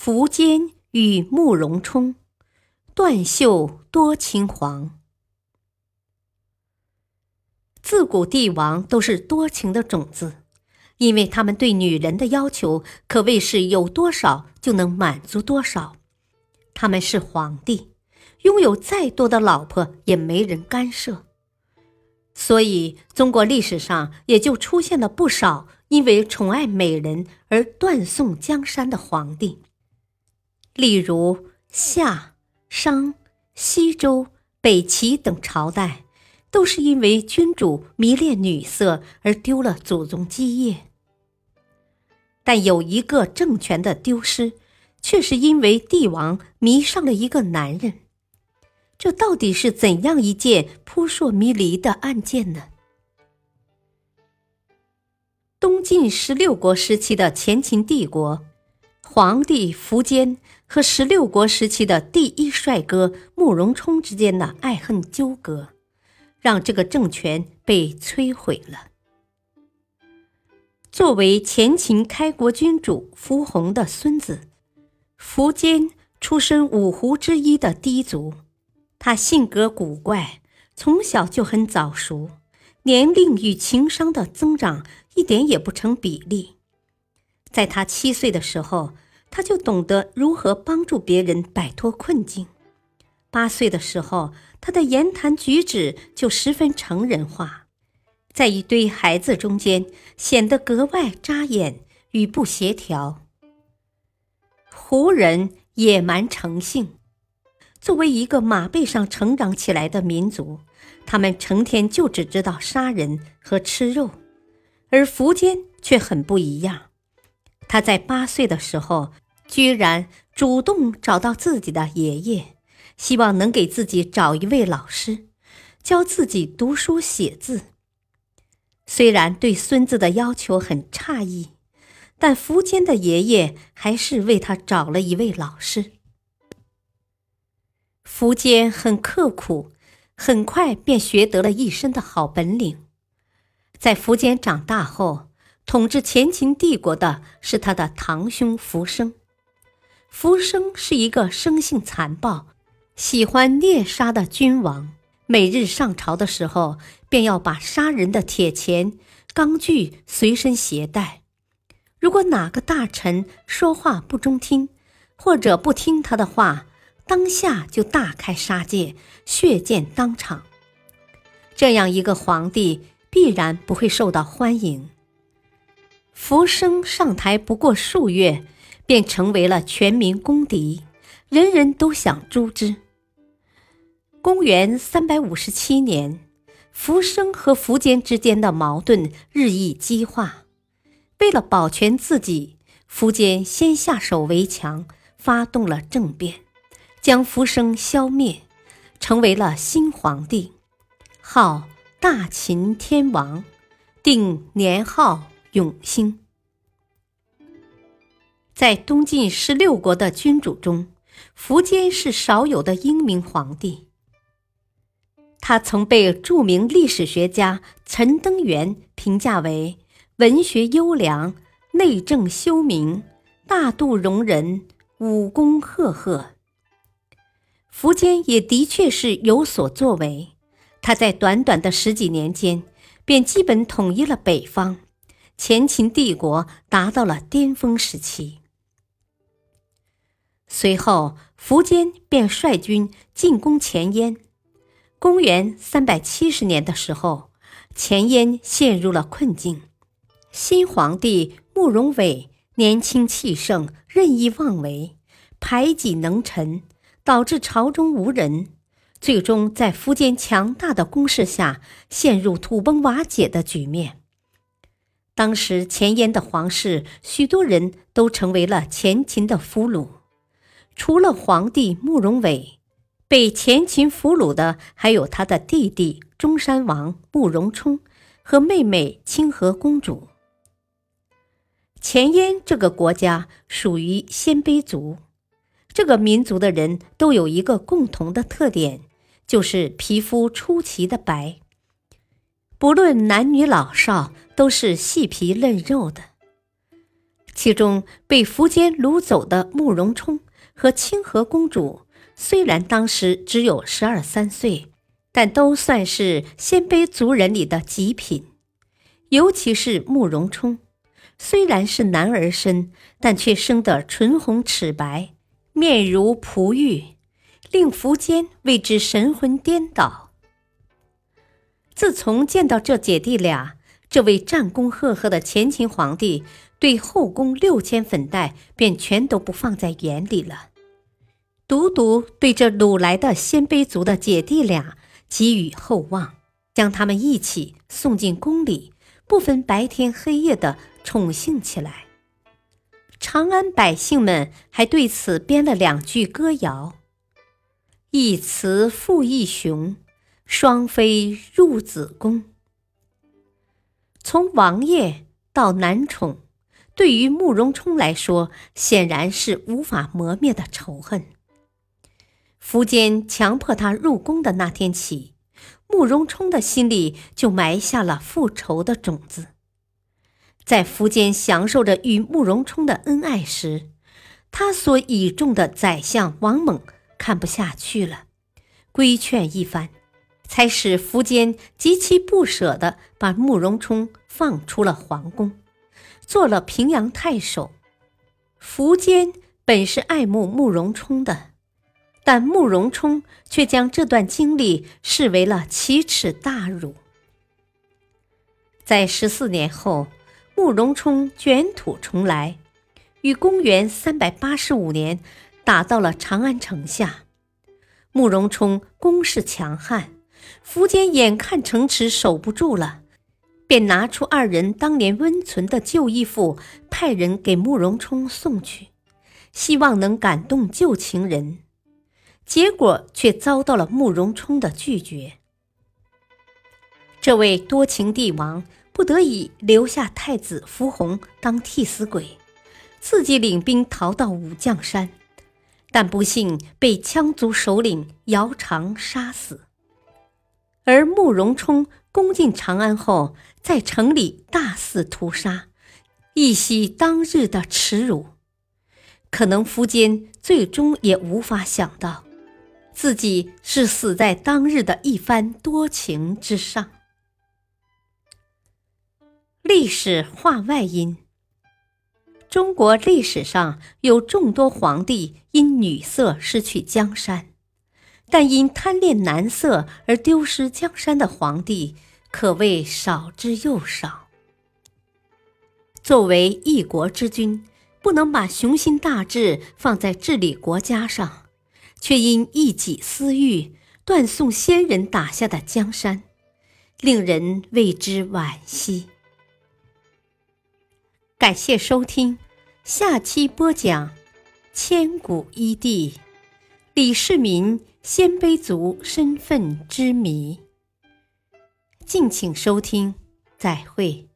苻坚与慕容冲，断袖多情黄。自古帝王都是多情的种子，因为他们对女人的要求可谓是有多少就能满足多少。他们是皇帝，拥有再多的老婆也没人干涉。所以，中国历史上也就出现了不少因为宠爱美人而断送江山的皇帝。例如夏、商、西周、北齐等朝代，都是因为君主迷恋女色而丢了祖宗基业。但有一个政权的丢失，却是因为帝王迷上了一个男人。这到底是怎样一件扑朔迷离的案件呢？东晋十六国时期的前秦帝国，皇帝苻坚。和十六国时期的第一帅哥慕容冲之间的爱恨纠葛，让这个政权被摧毁了。作为前秦开国君主苻弘的孙子，苻坚出身五胡之一的低族，他性格古怪，从小就很早熟，年龄与情商的增长一点也不成比例。在他七岁的时候。他就懂得如何帮助别人摆脱困境。八岁的时候，他的言谈举止就十分成人化，在一堆孩子中间显得格外扎眼与不协调。胡人野蛮成性，作为一个马背上成长起来的民族，他们成天就只知道杀人和吃肉，而苻坚却很不一样。他在八岁的时候，居然主动找到自己的爷爷，希望能给自己找一位老师，教自己读书写字。虽然对孙子的要求很诧异，但苻坚的爷爷还是为他找了一位老师。苻坚很刻苦，很快便学得了一身的好本领。在苻坚长大后，统治前秦帝国的是他的堂兄苻生。苻生是一个生性残暴、喜欢猎杀的君王。每日上朝的时候，便要把杀人的铁钳、钢锯随身携带。如果哪个大臣说话不中听，或者不听他的话，当下就大开杀戒，血溅当场。这样一个皇帝，必然不会受到欢迎。福生上台不过数月，便成为了全民公敌，人人都想诛之。公元三百五十七年，福生和苻坚之间的矛盾日益激化。为了保全自己，苻坚先下手为强，发动了政变，将福生消灭，成为了新皇帝，号大秦天王，定年号。永兴，在东晋十六国的君主中，苻坚是少有的英明皇帝。他曾被著名历史学家陈登元评价为文学优良、内政修明、大度容人、武功赫赫。苻坚也的确是有所作为，他在短短的十几年间，便基本统一了北方。前秦帝国达到了巅峰时期。随后，苻坚便率军进攻前燕。公元三百七十年的时候，前燕陷入了困境。新皇帝慕容伟年轻气盛，任意妄为，排挤能臣，导致朝中无人，最终在苻坚强大的攻势下，陷入土崩瓦解的局面。当时前燕的皇室，许多人都成为了前秦的俘虏，除了皇帝慕容伟，被前秦俘虏的还有他的弟弟中山王慕容冲和妹妹清河公主。前燕这个国家属于鲜卑族，这个民族的人都有一个共同的特点，就是皮肤出奇的白，不论男女老少都是细皮嫩肉的。其中被苻坚掳走的慕容冲和清河公主，虽然当时只有十二三岁，但都算是鲜卑族人里的极品，尤其是慕容冲。虽然是男儿身，但却生得唇红齿白，面如璞玉，令苻坚为之神魂颠倒。自从见到这姐弟俩，这位战功赫赫的前秦皇帝对后宫六千粉黛便全都不放在眼里了，独独对这掳来的鲜卑族的姐弟俩给予厚望，将他们一起送进宫里，不分白天黑夜的。宠幸起来，长安百姓们还对此编了两句歌谣：“一雌复一雄，双飞入子宫。”从王爷到男宠，对于慕容冲来说，显然是无法磨灭的仇恨。苻坚强迫他入宫的那天起，慕容冲的心里就埋下了复仇的种子。在苻坚享受着与慕容冲的恩爱时，他所倚重的宰相王猛看不下去了，规劝一番，才使苻坚极其不舍地把慕容冲放出了皇宫，做了平阳太守。苻坚本是爱慕慕容冲的，但慕容冲却将这段经历视为了奇耻大辱。在十四年后。慕容冲卷土重来，于公元三百八十五年打到了长安城下。慕容冲攻势强悍，苻坚眼看城池守不住了，便拿出二人当年温存的旧衣服，派人给慕容冲送去，希望能感动旧情人。结果却遭到了慕容冲的拒绝。这位多情帝王。不得已留下太子苻弘当替死鬼，自己领兵逃到武将山，但不幸被羌族首领姚长杀死。而慕容冲攻进长安后，在城里大肆屠杀，一洗当日的耻辱。可能苻坚最终也无法想到，自己是死在当日的一番多情之上。历史话外音：中国历史上有众多皇帝因女色失去江山，但因贪恋男色而丢失江山的皇帝可谓少之又少。作为一国之君，不能把雄心大志放在治理国家上，却因一己私欲断送先人打下的江山，令人为之惋惜。感谢收听，下期播讲千古一帝李世民鲜卑族身份之谜。敬请收听，再会。